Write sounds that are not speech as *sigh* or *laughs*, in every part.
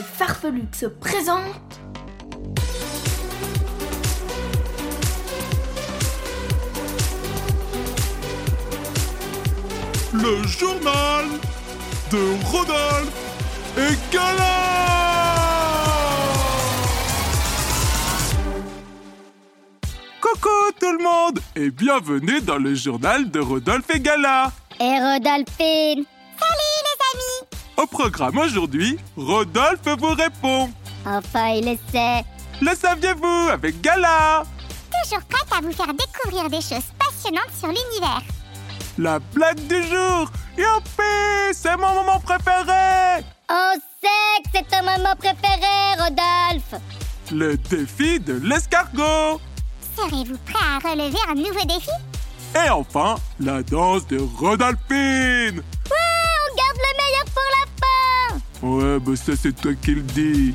Et Farfelux se présentent. Le journal de Rodolphe et Gala. Coucou tout le monde et bienvenue dans le journal de Rodolphe et Gala. Et Rodolphine Au programme aujourd'hui, Rodolphe vous répond. Enfin, il le sait. Le saviez-vous avec Gala. Toujours prête à vous faire découvrir des choses passionnantes sur l'univers. La blague du jour. Youpi C'est mon moment préféré. On sait que c'est ton moment préféré, Rodolphe. Le défi de l'escargot. Serez-vous prêt à relever un nouveau défi? Et enfin, la danse de Rodolphine Ouais, bah ça c'est toi qui le dis.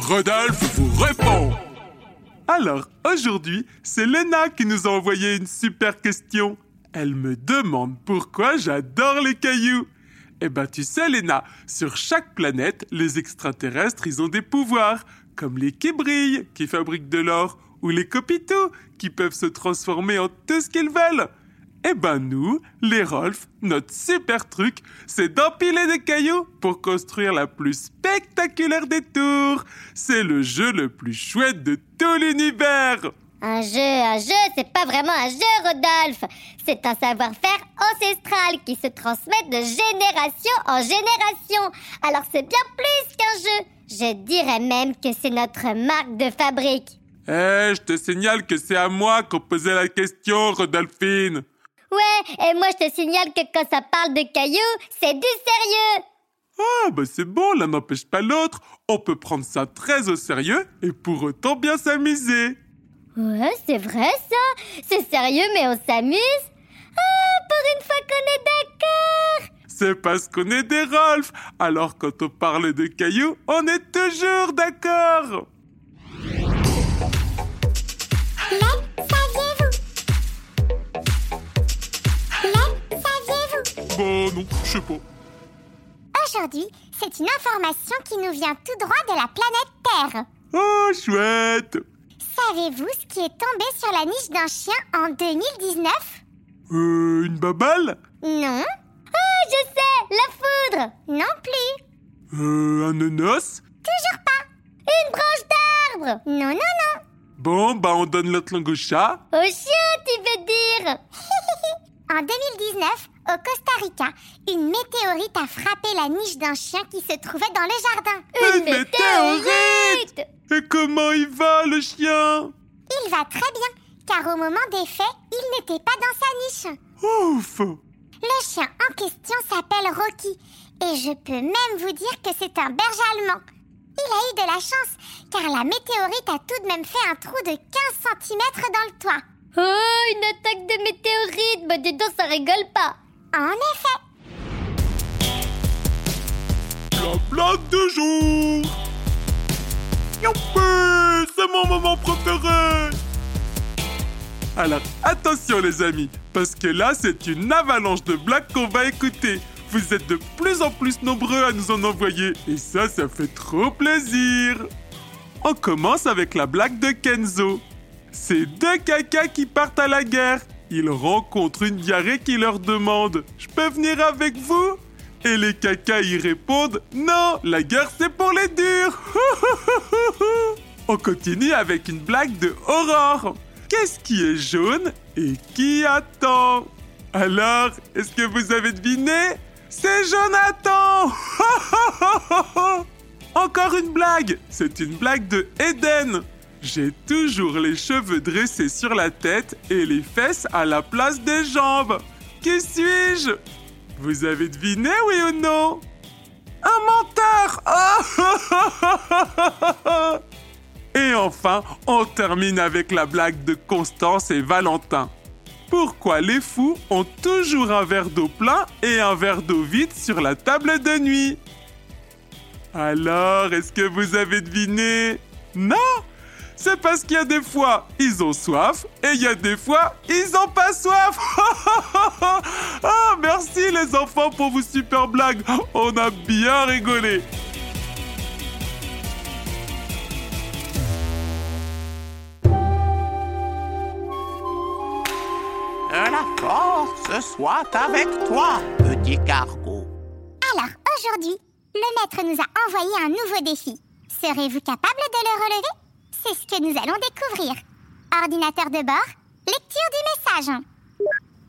Rodolphe vous répond. Alors, aujourd'hui, c'est Lena qui nous a envoyé une super question. Elle me demande pourquoi j'adore les cailloux. Eh ben, tu sais, Lena, sur chaque planète, les extraterrestres, ils ont des pouvoirs, comme les qui brillent, qui fabriquent de l'or, ou les copitos, qui peuvent se transformer en tout ce qu'ils veulent. Eh ben, nous, les Rolf, notre super truc, c'est d'empiler des cailloux pour construire la plus spectaculaire des tours. C'est le jeu le plus chouette de tout l'univers. Un jeu, un jeu, c'est pas vraiment un jeu, Rodolphe. C'est un savoir-faire ancestral qui se transmet de génération en génération. Alors c'est bien plus qu'un jeu. Je dirais même que c'est notre marque de fabrique. Eh, je te signale que c'est à moi qu'on posait la question, Rodolphine. Ouais, et moi je te signale que quand ça parle de cailloux, c'est du sérieux. Ah, bah c'est bon, l'un n'empêche pas l'autre. On peut prendre ça très au sérieux et pour autant bien s'amuser. Ouais, c'est vrai ça. C'est sérieux, mais on s'amuse. Ah, pour une fois qu'on est d'accord. C'est parce qu'on est des Rolf. Alors quand on parle de cailloux, on est toujours d'accord. Bon, non, je sais pas. Aujourd'hui, c'est une information qui nous vient tout droit de la planète Terre. Oh, chouette. Savez-vous ce qui est tombé sur la niche d'un chien en 2019 Euh, une babale Non, Ah, je sais, la foudre. non plus, Euh, un ananas toujours pas. Une branche d'arbre. Non, non, non. Bon, bah on donne notre langue au chat. Au chien, tu veux dire. *laughs* En 2019, au Costa Rica, une météorite a frappé la niche d'un chien qui se trouvait dans le jardin. Une météorite Et comment il va, le chien? Il va très bien, car au moment des faits, il n'était pas dans sa niche. Ouf Le chien en question s'appelle Rocky, et je peux même vous dire que c'est un berger allemand. Il a eu de la chance, car la météorite a tout de même fait un trou de 15 cm dans le toit. Oh, une attaque de météorite. Bah dis donc, ça rigole pas. En effet, La blague du jour Youpi C'est mon moment préféré Alors attention les amis, parce que là c'est une avalanche de blagues qu'on va écouter. Vous êtes de plus en plus nombreux à nous en envoyer, et ça, ça fait trop plaisir On commence avec la blague de Kenzo. C'est deux cacas qui partent à la guerre. Ils rencontrent une diarrhée qui leur demande « Je peux venir avec vous ?» Et les cacas y répondent Non, la guerre c'est pour les durs *laughs* On continue avec une blague de Aurore. Qu'est-ce qui est jaune et qui attend? Alors, est-ce que vous avez deviné? C'est Jonathan. *laughs* Encore une blague. C'est une blague de Eden. J'ai toujours les cheveux dressés sur la tête et les fesses à la place des jambes. Qui suis-je? Vous avez deviné, oui ou non? Un menteur. *laughs* Et enfin, on termine avec la blague de Constance et Valentin. Pourquoi les fous ont toujours un verre d'eau plein et un verre d'eau vide sur la table de nuit? Alors, est-ce que vous avez deviné? Non! C'est parce qu'il y a des fois, ils ont soif et il y a des fois, ils n'ont pas soif! *laughs* Ah, merci les enfants pour vos super blagues! On a bien rigolé soit avec toi, petit cargo. Alors, aujourd'hui, le maître nous a envoyé un nouveau défi. Serez-vous capable de le relever? C'est ce que nous allons découvrir. Ordinateur de bord, lecture du message.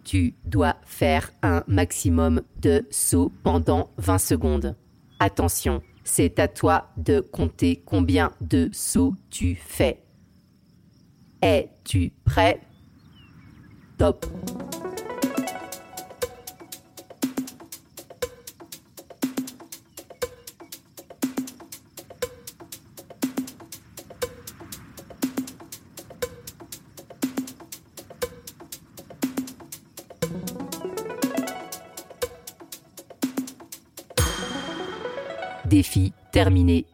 Tu dois faire un maximum de sauts pendant 20 secondes. Attention, c'est à toi de compter combien de sauts tu fais. Es-tu prêt? Top. Défi terminé.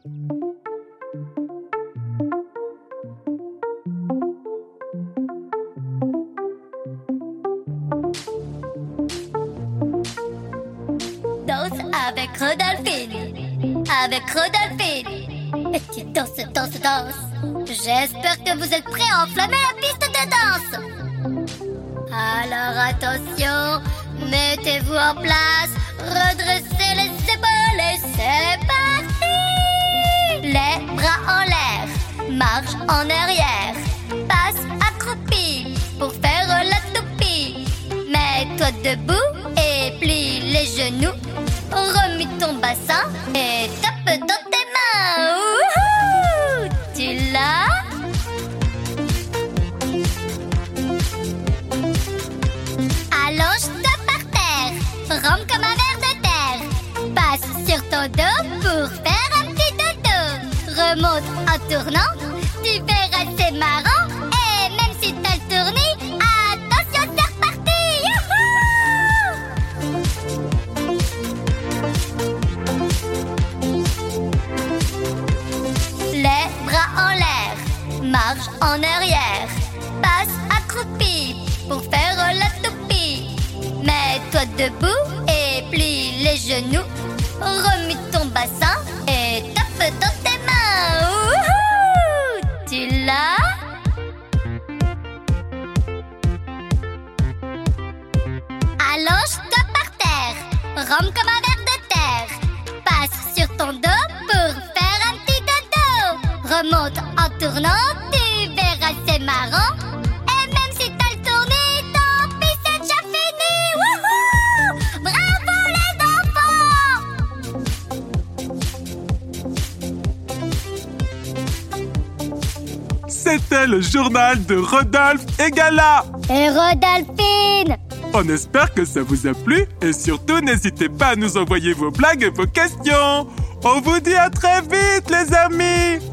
Danse avec Rodolphine. Avec Rodolphine. Et tu danses, danses, danses. J'espère que vous êtes prêts à enflammer la piste de danse. Alors attention, mettez-vous en place, redressez en l'air, marche en arrière, passe accroupi pour faire la toupie. Mets-toi debout et plie les genoux. Remue ton bassin et Remonte en tournant. Tu verras, c'est marrant. Et même si t'as le tournis, attention, c'est reparti. Youhou Les bras en l'air, marche en arrière, passe accroupi pour faire la toupie. Mets-toi debout et plie les genoux. Remue ton bassin comme un ver de terre. Passe sur ton dos pour faire un petit dodo. Remonte en tournant, tu verras, c'est marrant. Et même si t'as le tourné, tant pis, c'est déjà fini. Wouhou Bravo les enfants C'était le journal de Rodolphe et Gala Et Rodolphine On espère que ça vous a plu et surtout n'hésitez pas à nous envoyer vos blagues et vos questions. On vous dit à très vite les amis